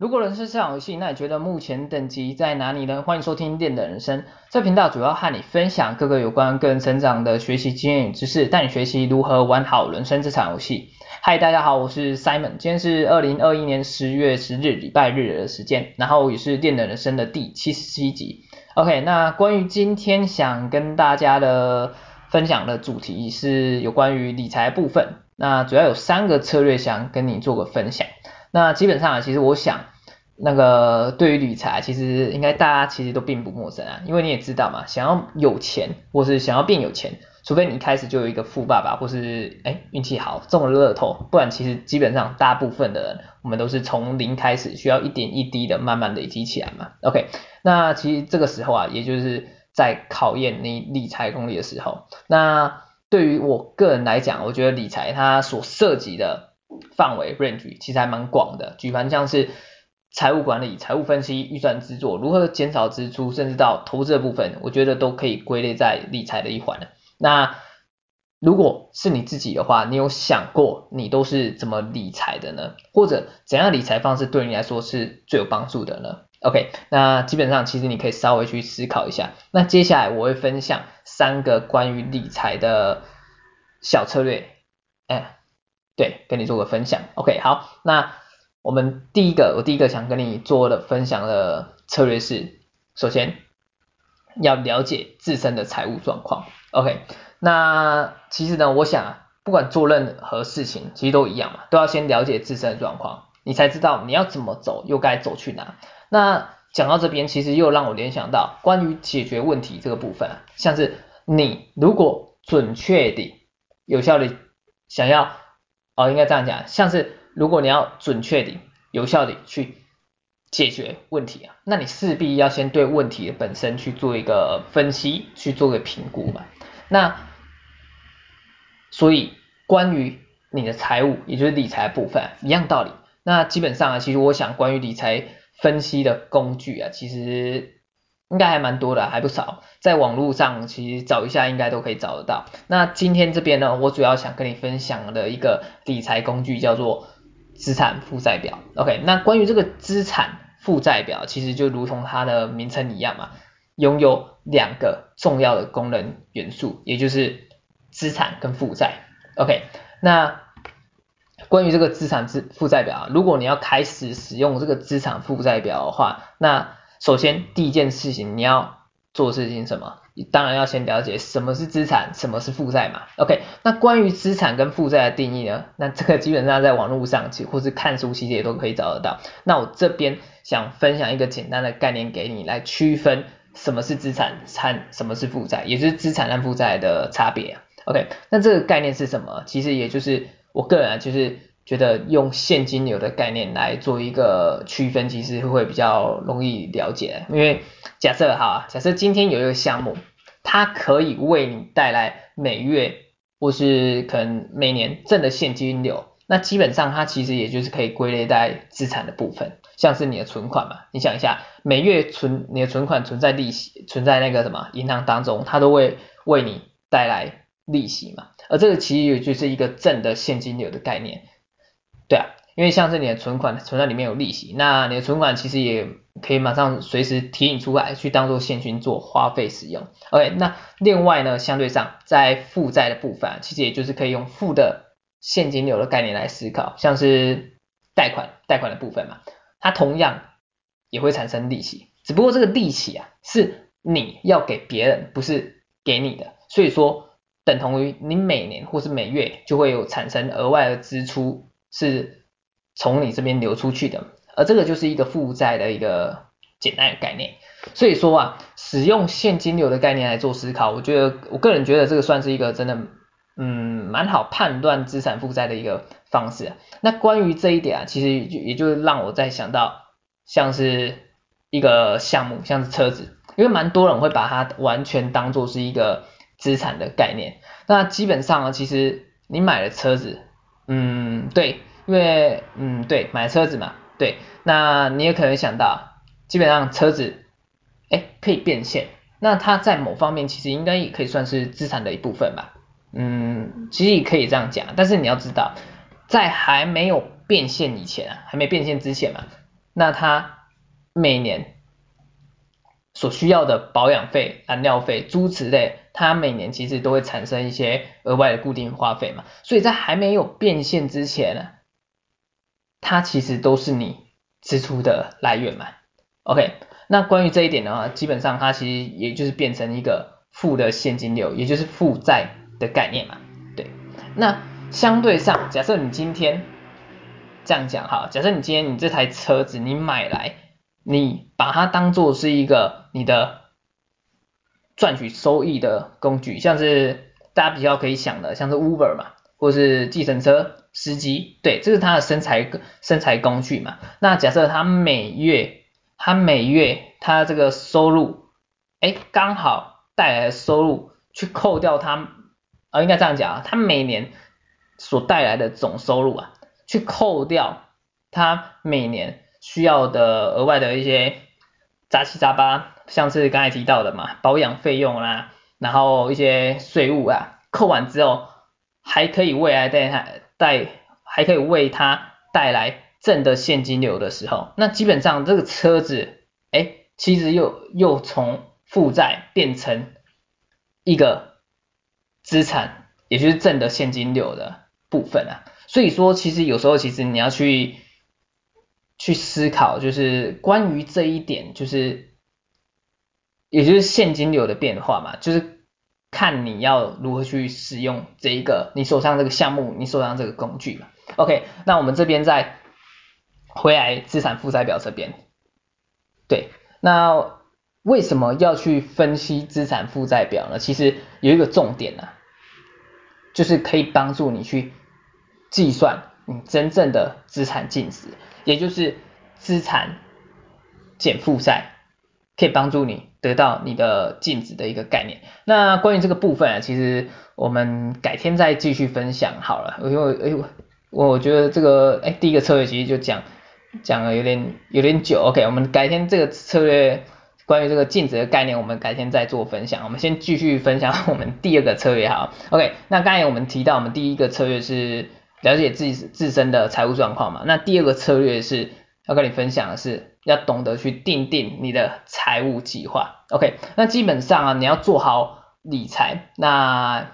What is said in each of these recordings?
如果人生是场游戏，那你觉得目前等级在哪里呢？欢迎收听电的人生，这频道主要和你分享各个有关个人成长的学习经验与知识，带你学习如何玩好人生这场游戏。嗨，大家好，我是 Simon，今天是二零二一年十月十日礼拜日的时间，然后也是电的人生的第七十七集。OK，那关于今天想跟大家的分享的主题是有关于理财部分，那主要有三个策略想跟你做个分享。那基本上啊，其实我想，那个对于理财，其实应该大家其实都并不陌生啊，因为你也知道嘛，想要有钱或是想要变有钱，除非你一开始就有一个富爸爸，或是哎运气好中了乐透，不然其实基本上大部分的人，我们都是从零开始，需要一点一滴的慢慢累积起来嘛。OK，那其实这个时候啊，也就是在考验你理财功力的时候。那对于我个人来讲，我觉得理财它所涉及的。范围 range 其实还蛮广的，举凡像是财务管理、财务分析、预算制作、如何减少支出，甚至到投资的部分，我觉得都可以归类在理财的一环。那如果是你自己的话，你有想过你都是怎么理财的呢？或者怎样理财方式对你来说是最有帮助的呢？OK，那基本上其实你可以稍微去思考一下。那接下来我会分享三个关于理财的小策略，哎。对，跟你做个分享。OK，好，那我们第一个，我第一个想跟你做的分享的策略是，首先要了解自身的财务状况。OK，那其实呢，我想，不管做任何事情，其实都一样嘛，都要先了解自身的状况，你才知道你要怎么走，又该走去哪。那讲到这边，其实又让我联想到关于解决问题这个部分，像是你如果准确的、有效的想要。哦，应该这样讲，像是如果你要准确的、有效的去解决问题啊，那你势必要先对问题本身去做一个分析，去做个评估嘛。那所以关于你的财务，也就是理财部分，一样道理。那基本上啊，其实我想关于理财分析的工具啊，其实。应该还蛮多的，还不少，在网络上其实找一下应该都可以找得到。那今天这边呢，我主要想跟你分享的一个理财工具叫做资产负债表。OK，那关于这个资产负债表，其实就如同它的名称一样嘛，拥有两个重要的功能元素，也就是资产跟负债。OK，那关于这个资产资负债表，如果你要开始使用这个资产负债表的话，那首先，第一件事情你要做事情什么？你当然要先了解什么是资产，什么是负债嘛。OK，那关于资产跟负债的定义呢？那这个基本上在网络上，或是看书其实也都可以找得到。那我这边想分享一个简单的概念给你，来区分什么是资产和什么是负债，也就是资产和负债的差别。OK，那这个概念是什么？其实也就是我个人啊，就是。觉得用现金流的概念来做一个区分，其实会比较容易了解。因为假设哈，假设今天有一个项目，它可以为你带来每月或是可能每年挣的现金流，那基本上它其实也就是可以归类在资产的部分，像是你的存款嘛。你想一下，每月存你的存款存在利息，存在那个什么银行当中，它都会为你带来利息嘛。而这个其实也就是一个正的现金流的概念。对啊，因为像是你的存款存在里面有利息，那你的存款其实也可以马上随时提领出来，去当做现金做花费使用。OK，那另外呢，相对上在负债的部分，其实也就是可以用负的现金流的概念来思考，像是贷款贷款的部分嘛，它同样也会产生利息，只不过这个利息啊是你要给别人，不是给你的，所以说等同于你每年或是每月就会有产生额外的支出。是从你这边流出去的，而这个就是一个负债的一个简单的概念。所以说啊，使用现金流的概念来做思考，我觉得我个人觉得这个算是一个真的，嗯，蛮好判断资产负债的一个方式。那关于这一点啊，其实就也就让我在想到，像是一个项目，像是车子，因为蛮多人会把它完全当做是一个资产的概念。那基本上呢，其实你买了车子。嗯，对，因为嗯，对，买车子嘛，对，那你也可能想到，基本上车子，哎，可以变现，那它在某方面其实应该也可以算是资产的一部分吧，嗯，其实也可以这样讲，但是你要知道，在还没有变现以前啊，还没变现之前嘛，那它每年所需要的保养费、燃料费、诸如此类，它每年其实都会产生一些额外的固定花费嘛，所以在还没有变现之前呢，它其实都是你支出的来源嘛。OK，那关于这一点的话，基本上它其实也就是变成一个负的现金流，也就是负债的概念嘛。对，那相对上，假设你今天这样讲哈，假设你今天你这台车子你买来，你把它当做是一个你的赚取收益的工具，像是大家比较可以想的，像是 Uber 嘛，或是计程车司机，对，这是他的生财生财工具嘛。那假设他每月他每月他这个收入，哎，刚好带来的收入去扣掉他，啊，应该这样讲啊，他每年所带来的总收入啊，去扣掉他每年需要的额外的一些杂七杂八，像是刚才提到的嘛，保养费用啦、然后一些税务啊，扣完之后还可以未来带他带，还可以为他带来。正的现金流的时候，那基本上这个车子，哎，其实又又从负债变成一个资产，也就是正的现金流的部分啊。所以说，其实有时候其实你要去去思考，就是关于这一点，就是也就是现金流的变化嘛，就是看你要如何去使用这一个你手上这个项目，你手上这个工具嘛。OK，那我们这边再。回来资产负债表这边，对，那为什么要去分析资产负债表呢？其实有一个重点啊，就是可以帮助你去计算你真正的资产净值，也就是资产减负债，可以帮助你得到你的净值的一个概念。那关于这个部分啊，其实我们改天再继续分享好了，因为哎我，我觉得这个哎第一个策略其实就讲。讲了有点有点久，OK，我们改天这个策略关于这个净值的概念，我们改天再做分享。我们先继续分享我们第二个策略哈，OK，那刚才我们提到我们第一个策略是了解自己自身的财务状况嘛，那第二个策略是要跟你分享的是要懂得去定定你的财务计划，OK，那基本上啊你要做好理财，那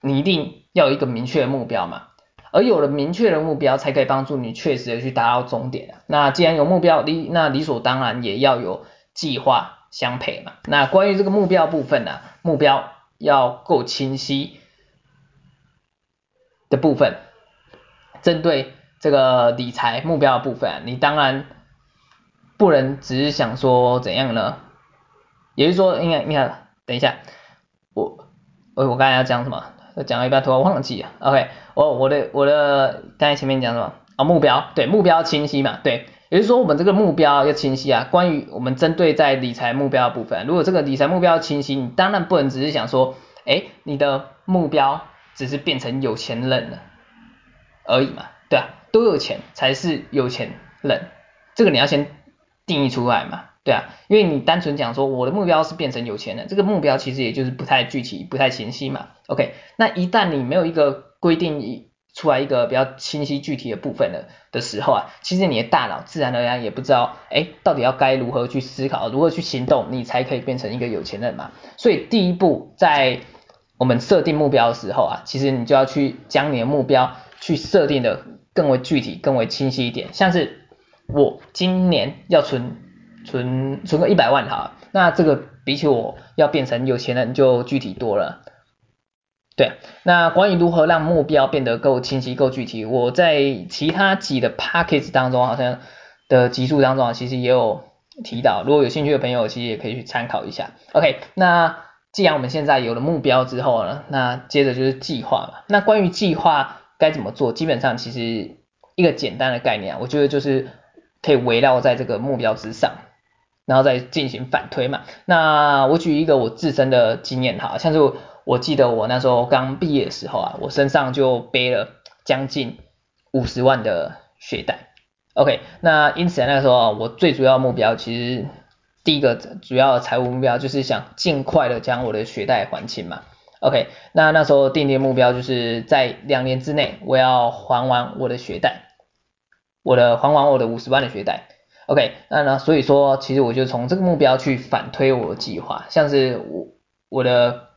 你一定要有一个明确的目标嘛。而有了明确的目标，才可以帮助你确实的去达到终点。那既然有目标，理那理所当然也要有计划相陪嘛。那关于这个目标部分呢、啊，目标要够清晰的部分，针对这个理财目标的部分、你当然不能只是想说怎样呢？也就是说，应该你看，等一下，我我我刚才要讲什么？讲了一半突然忘记了，OK，我我的我的刚才前面讲什么啊、目标，对，目标清晰嘛，对，也就是说我们这个目标要清晰啊。关于我们针对在理财目标的部分，如果这个理财目标清晰，你当然不能只是想说，哎，你的目标只是变成有钱人了而已嘛，对啊，都有钱才是有钱人，这个你要先定义出来嘛。对啊，因为你单纯讲说我的目标是变成有钱人，这个目标其实也就是不太具体、不太清晰嘛。OK，那一旦你没有一个规定出来一个比较清晰具体的部分的的时候啊，其实你的大脑自然而然也不知道，哎，到底要该如何去思考、如何去行动，你才可以变成一个有钱人嘛。所以第一步在我们设定目标的时候啊，其实你就要去将你的目标去设定的更为具体、更为清晰一点，像是我今年要存。存存个一百万哈，那这个比起我要变成有钱人就具体多了。对，那关于如何让目标变得够清晰、够具体，我在其他几的 Podcast 当中好像的集数当中，其实也有提到，如果有兴趣的朋友，其实也可以去参考一下。OK，那既然我们现在有了目标之后呢，那接着就是计划嘛。那关于计划该怎么做，基本上其实一个简单的概念啊，我觉得就是可以围绕在这个目标之上。然后再进行反推嘛。那我举一个我自身的经验哈，像是我，记得我那时候刚毕业的时候啊，我身上就背了将近五十万的学贷。OK，那因此那个时候啊，我最主要目标其实第一个主要的财务目标就是想尽快的将我的学贷还清嘛。OK，那那时候定的目标就是在两年之内我要还完我的学贷。我的还完我的五十万的学贷。OK，那呢，所以说其实我就从这个目标去反推我的计划，像是我我的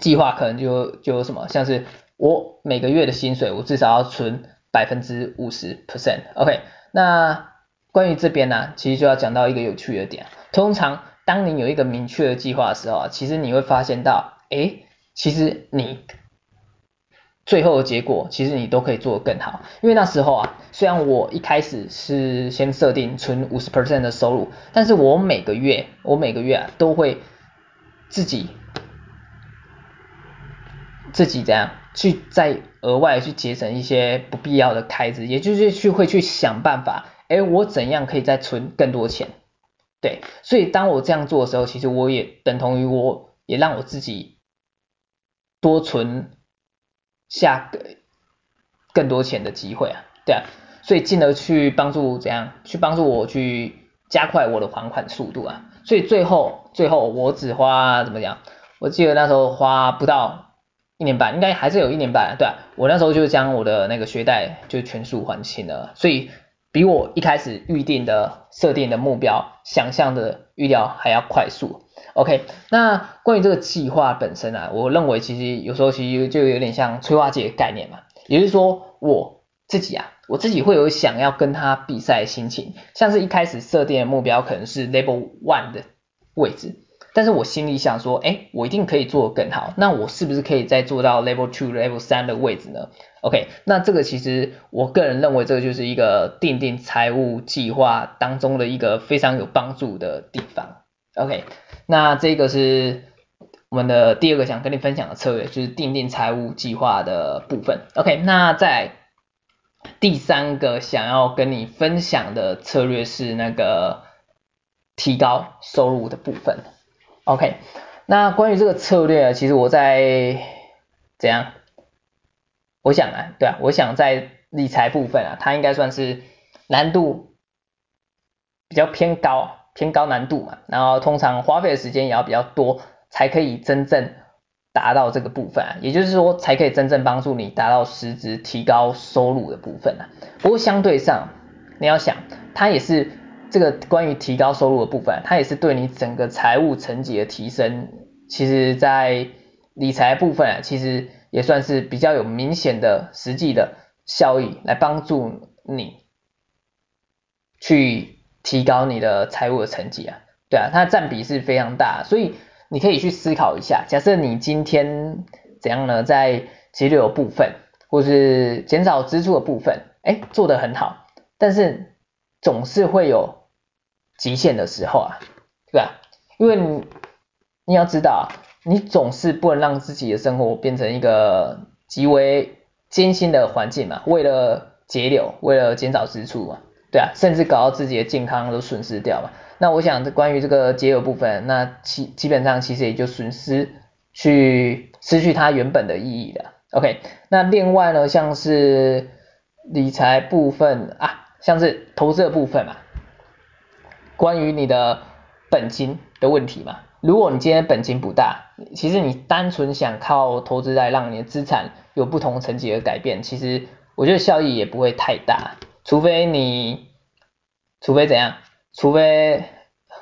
计划可能就就有什么，像是我每个月的薪水我至少要存百分之五十 percent。OK，那关于这边呢，其实就要讲到一个有趣的点，通常当你有一个明确的计划的时候啊，其实你会发现到，诶，其实你。最后的结果，其实你都可以做得更好，因为那时候啊，虽然我一开始是先设定存五十 percent 的收入，但是我每个月，我每个月啊都会自己自己这样去再额外去节省一些不必要的开支，也就是去会去想办法，哎，我怎样可以再存更多钱？对，所以当我这样做的时候，其实我也等同于我也让我自己多存。下个更多钱的机会啊，对啊，所以进而去帮助怎样去帮助我去加快我的还款速度啊，所以最后最后我只花怎么讲？我记得那时候花不到一年半，应该还是有一年半，对，我那时候就将我的那个学贷就全数还清了，所以比我一开始预定的设定的目标想象的预料还要快速。OK，那关于这个计划本身啊，我认为其实有时候其实就有点像催化剂的概念嘛，也就是说我自己啊，我自己会有想要跟他比赛的心情，像是一开始设定的目标可能是 Level One 的位置，但是我心里想说，哎，我一定可以做得更好，那我是不是可以再做到 Level Two、Level 三的位置呢？OK，那这个其实我个人认为这个就是一个订定财务计划当中的一个非常有帮助的地方。OK。那这个是我们的第二个想跟你分享的策略，就是定定财务计划的部分。OK，那在第三个想要跟你分享的策略是那个提高收入的部分。OK，那关于这个策略，其实我在怎样？我想啊，对啊，我想在理财部分啊，它应该算是难度比较偏高。偏高难度嘛，然后通常花费的时间也要比较多，才可以真正达到这个部分啊，也就是说才可以真正帮助你达到实质提高收入的部分啊。不过相对上，你要想，它也是这个关于提高收入的部分，它也是对你整个财务层级的提升，其实在理财部分啊，其实也算是比较有明显的实际的效益，来帮助你去。提高你的财务的成绩啊，对啊，它占比是非常大，所以你可以去思考一下，假设你今天怎样呢，在节流的部分或是减少支出的部分，哎，做得很好，但是总是会有极限的时候啊，对吧？因为你你要知道，你总是不能让自己的生活变成一个极为艰辛的环境嘛，为了节流，为了减少支出嘛。对啊，甚至搞到自己的健康都损失掉嘛。那我想，关于这个节流部分，那其基本上其实也就损失去失去它原本的意义了。OK，那另外呢，像是理财部分啊，像是投资的部分嘛，关于你的本金的问题嘛，如果你今天本金不大，其实你单纯想靠投资来让你的资产有不同层级的改变，其实我觉得效益也不会太大。除非你，除非怎样？除非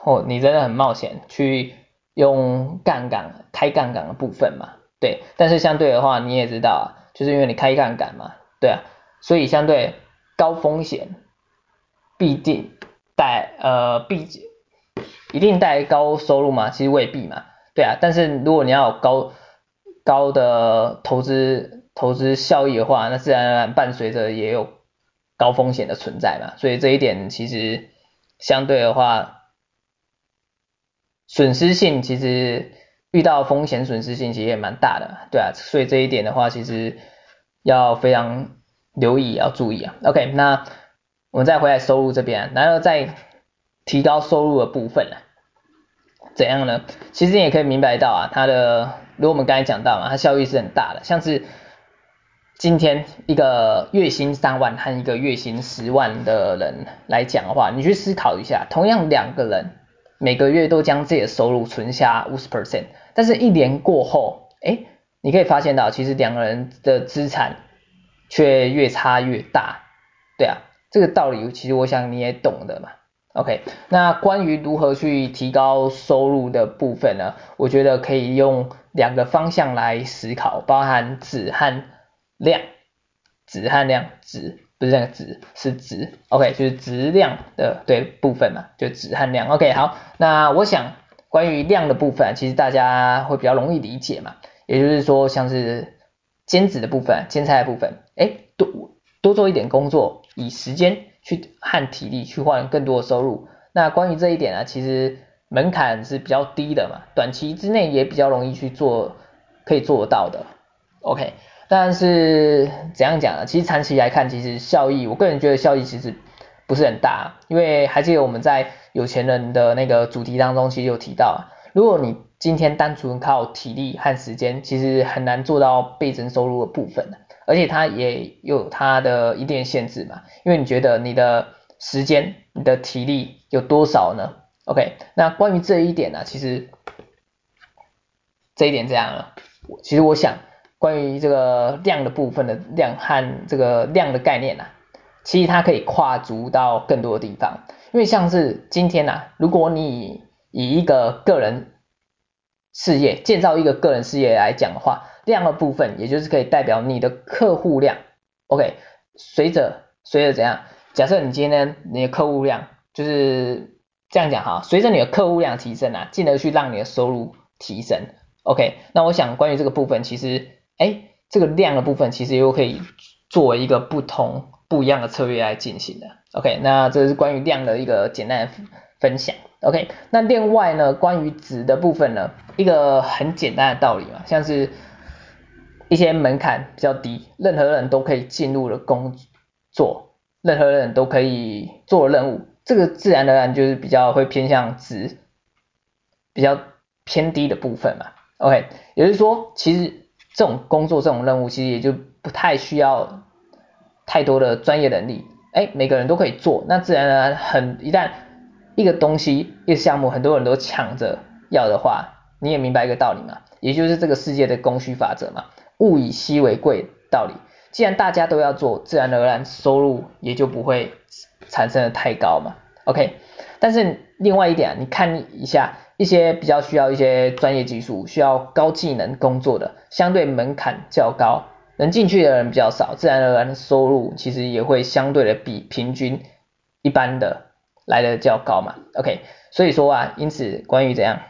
哦，你真的很冒险去用杠杆开杠杆的部分嘛？对，但是相对的话，你也知道啊，就是因为你开杠杆嘛，对啊，所以相对高风险必定带呃必一定带高收入嘛？其实未必嘛，对啊，但是如果你要有高高的投资投资效益的话，那自然而然伴随着也有。高风险的存在嘛，所以这一点其实相对的话，损失性其实遇到风险损失性其实也蛮大的，对啊，所以这一点的话其实要非常留意，要注意啊。OK，那我们再回来收入这边，然后再提高收入的部分呢，怎样呢？其实你也可以明白到啊，它的，如果我们刚才讲到嘛，它效益是很大的，像是。今天一个月薪三万和一个月薪十万的人来讲的话，你去思考一下，同样两个人每个月都将自己的收入存下五十 percent，但是一年过后，哎，你可以发现到其实两个人的资产却越差越大，对啊，这个道理其实我想你也懂的嘛。OK，那关于如何去提高收入的部分呢？我觉得可以用两个方向来思考，包含子和量，质和量，质不是那个质，是质，OK，就是质量的对部分嘛，就质和量。OK，好，那我想关于量的部分，其实大家会比较容易理解嘛，也就是说像是兼职的部分，兼差的部分，哎，多多做一点工作，以时间。去和体力去换更多的收入，那关于这一点呢，其实门槛是比较低的嘛，短期之内也比较容易去做，可以做到的。OK，但是怎样讲呢？其实长期来看，其实效益，我个人觉得效益其实不是很大，因为还记得我们在有钱人的那个主题当中，其实有提到啊，如果你今天单纯靠体力和时间，其实很难做到倍增收入的部分。而且它也有它的一定限制嘛，因为你觉得你的时间、你的体力有多少呢？OK，那关于这一点呢、其实这一点这样了，其实我想关于这个量的部分的量和这个量的概念呐、其实它可以跨足到更多的地方，因为像是今天呐、如果你以一个个人事业建造一个个人事业来讲的话。量的部分，也就是可以代表你的客户量，OK，随着随着怎样？假设你今天你的客户量就是这样讲哈，随着你的客户量提升啊，进而去让你的收入提升，OK，那我想关于这个部分，其实哎，这个量的部分其实又可以作为一个不同不一样的策略来进行的，OK，那这是关于量的一个简单的分享，OK，那另外呢，关于值的部分呢，一个很简单的道理嘛，像是。一些门槛比较低，任何人都可以进入的工作，任何人都可以做任务，这个自然而然就是比较会偏向值比较偏低的部分嘛。OK，也就是说，其实这种工作这种任务其实也就不太需要太多的专业能力，哎，每个人都可以做，那自然而然很一旦一个东西一个项目很多人都抢着要的话，你也明白一个道理嘛，也就是这个世界的供需法则嘛。物以稀为贵道理，既然大家都要做，自然而然收入也就不会产生的太高嘛。OK，但是另外一点啊，你看一下一些比较需要一些专业技术、需要高技能工作的，相对门槛较高，能进去的人比较少，自然而然收入其实也会相对的比平均一般的来的较高嘛。OK，所以说啊，因此关于怎样，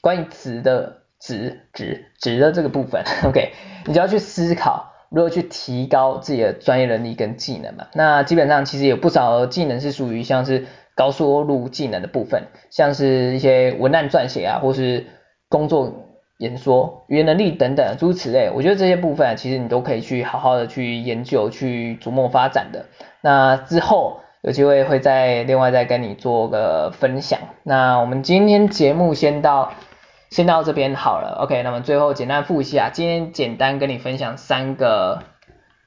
关于值的。值值值的这个部分，OK，你就要去思考如何去提高自己的专业能力跟技能嘛。那基本上其实有不少技能是属于像是高收入技能的部分，像是一些文案撰写啊，或是工作演说、语言能力等等诸如此类。我觉得这些部分其实你都可以去好好的去研究、去琢磨发展的。那之后有机会会再另外再跟你做个分享。那我们今天节目先到。先到这边好了，OK，那么最后简单复习啊，今天简单跟你分享三个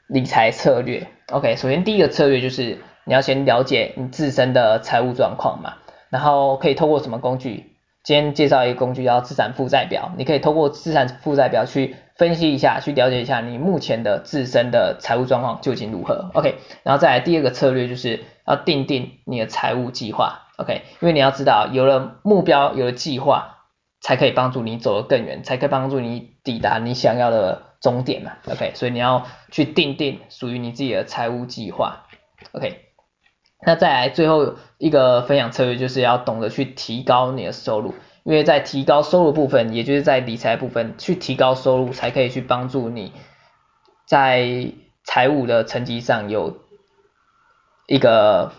理财策略，OK，首先第一个策略就是你要先了解你自身的财务状况嘛，然后可以透过什么工具？今天介绍一个工具叫资产负债表，你可以透过资产负债表去分析一下，去了解一下你目前的自身的财务状况究竟如何，OK，然后再来第二个策略就是要定定你的财务计划，OK，因为你要知道有了目标，有了计划。才可以帮助你走得更远，才可以帮助你抵达你想要的终点嘛，OK，所以你要去定定属于你自己的财务计划，OK，那再来最后一个分享策略就是要懂得去提高你的收入，因为在提高收入部分，也就是在理财部分去提高收入，才可以去帮助你在财务的层级上有一个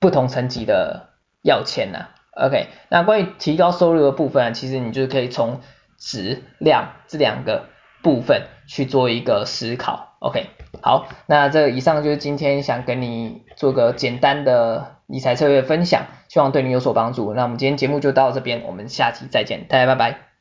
不同层级的要钱呐、OK，那关于提高收入的部分，其实你就可以从质量这两个部分去做一个思考。OK，好，那这以上就是今天想跟你做个简单的理财策略分享，希望对你有所帮助。那我们今天节目就到这边，我们下期再见，大家拜拜。